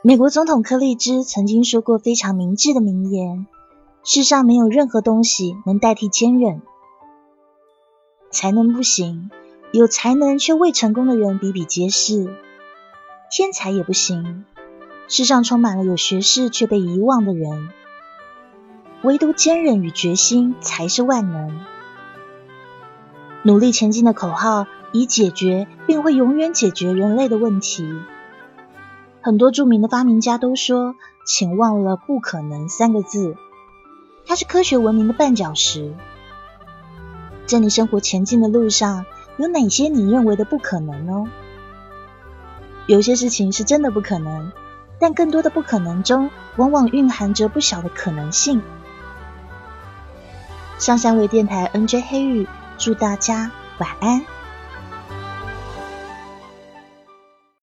美国总统柯立芝曾经说过非常明智的名言：世上没有任何东西能代替坚韧。才能不行，有才能却未成功的人比比皆是。天才也不行，世上充满了有学识却被遗忘的人。唯独坚韧与决心才是万能。努力前进的口号，以解决并会永远解决人类的问题。很多著名的发明家都说：“请忘了不可能三个字，它是科学文明的绊脚石。”在你生活前进的路上，有哪些你认为的不可能呢？有些事情是真的不可能，但更多的不可能中，往往蕴含着不小的可能性。上山微电台 NJ 黑玉，祝大家晚安。